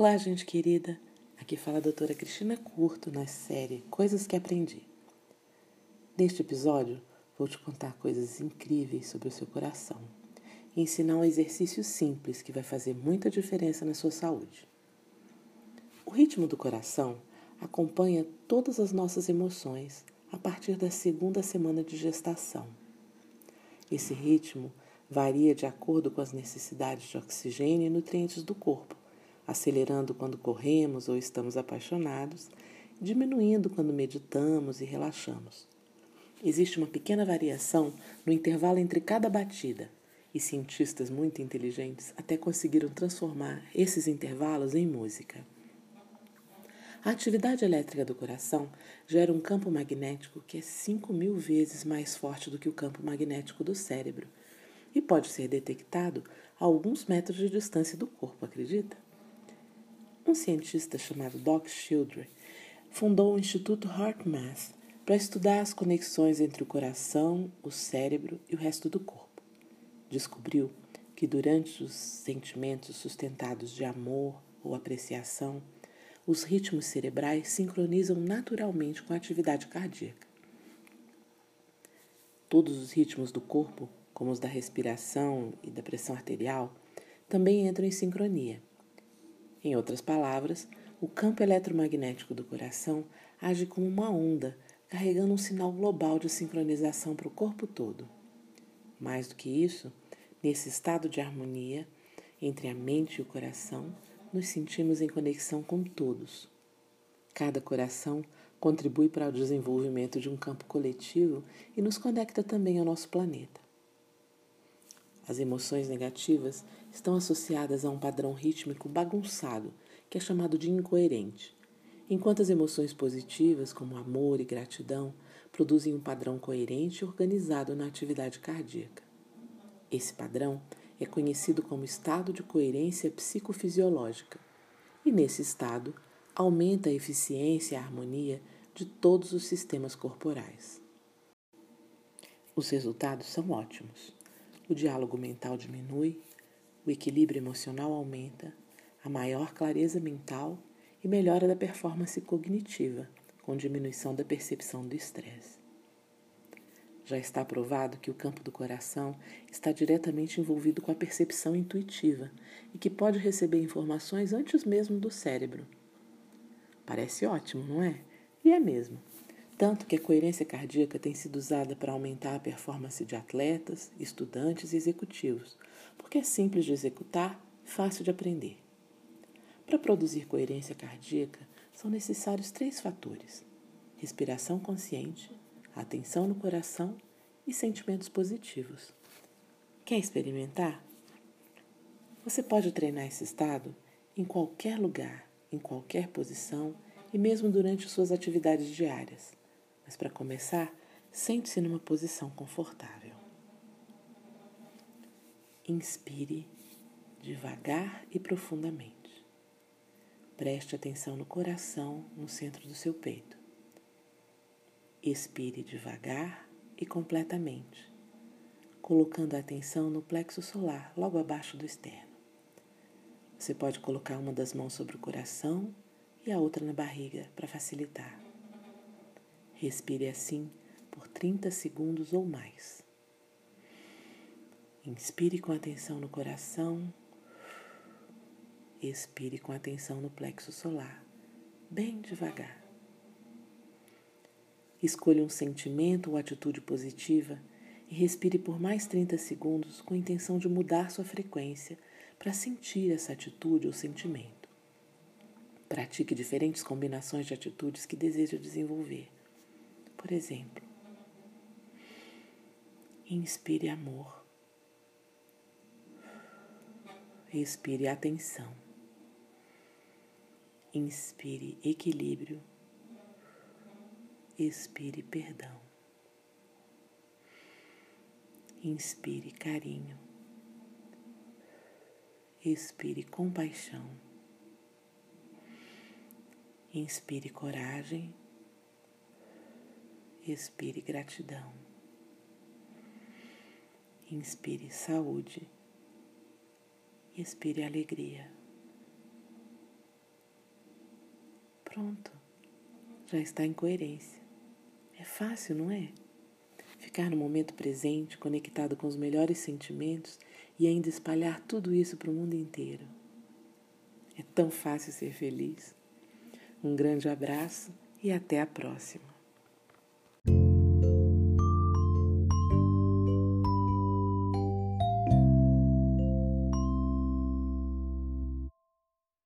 Olá, gente querida. Aqui fala a doutora Cristina Curto na série Coisas que Aprendi. Neste episódio, vou te contar coisas incríveis sobre o seu coração e ensinar um exercício simples que vai fazer muita diferença na sua saúde. O ritmo do coração acompanha todas as nossas emoções a partir da segunda semana de gestação. Esse ritmo varia de acordo com as necessidades de oxigênio e nutrientes do corpo acelerando quando corremos ou estamos apaixonados, diminuindo quando meditamos e relaxamos. Existe uma pequena variação no intervalo entre cada batida, e cientistas muito inteligentes até conseguiram transformar esses intervalos em música. A atividade elétrica do coração gera um campo magnético que é 5 mil vezes mais forte do que o campo magnético do cérebro e pode ser detectado a alguns metros de distância do corpo, acredita? Um cientista chamado Doc Children fundou o Instituto HeartMath para estudar as conexões entre o coração, o cérebro e o resto do corpo. Descobriu que durante os sentimentos sustentados de amor ou apreciação, os ritmos cerebrais sincronizam naturalmente com a atividade cardíaca. Todos os ritmos do corpo, como os da respiração e da pressão arterial, também entram em sincronia. Em outras palavras, o campo eletromagnético do coração age como uma onda, carregando um sinal global de sincronização para o corpo todo. Mais do que isso, nesse estado de harmonia entre a mente e o coração, nos sentimos em conexão com todos. Cada coração contribui para o desenvolvimento de um campo coletivo e nos conecta também ao nosso planeta. As emoções negativas estão associadas a um padrão rítmico bagunçado, que é chamado de incoerente, enquanto as emoções positivas, como amor e gratidão, produzem um padrão coerente e organizado na atividade cardíaca. Esse padrão é conhecido como estado de coerência psicofisiológica, e nesse estado aumenta a eficiência e a harmonia de todos os sistemas corporais. Os resultados são ótimos o diálogo mental diminui, o equilíbrio emocional aumenta, a maior clareza mental e melhora da performance cognitiva, com diminuição da percepção do estresse. Já está provado que o campo do coração está diretamente envolvido com a percepção intuitiva e que pode receber informações antes mesmo do cérebro. Parece ótimo, não é? E é mesmo tanto que a coerência cardíaca tem sido usada para aumentar a performance de atletas, estudantes e executivos, porque é simples de executar, fácil de aprender. Para produzir coerência cardíaca, são necessários três fatores: respiração consciente, atenção no coração e sentimentos positivos. Quer experimentar? Você pode treinar esse estado em qualquer lugar, em qualquer posição e mesmo durante suas atividades diárias. Mas para começar, sente-se numa posição confortável. Inspire devagar e profundamente. Preste atenção no coração no centro do seu peito. Expire devagar e completamente, colocando a atenção no plexo solar, logo abaixo do externo. Você pode colocar uma das mãos sobre o coração e a outra na barriga para facilitar. Respire assim por 30 segundos ou mais. Inspire com atenção no coração. Expire com atenção no plexo solar, bem devagar. Escolha um sentimento ou atitude positiva e respire por mais 30 segundos com a intenção de mudar sua frequência para sentir essa atitude ou sentimento. Pratique diferentes combinações de atitudes que deseja desenvolver. Por exemplo, inspire amor, expire atenção, inspire equilíbrio, expire perdão, inspire carinho, expire compaixão, inspire coragem Expire gratidão. Inspire saúde. Expire alegria. Pronto, já está em coerência. É fácil, não é? Ficar no momento presente, conectado com os melhores sentimentos e ainda espalhar tudo isso para o mundo inteiro. É tão fácil ser feliz. Um grande abraço e até a próxima.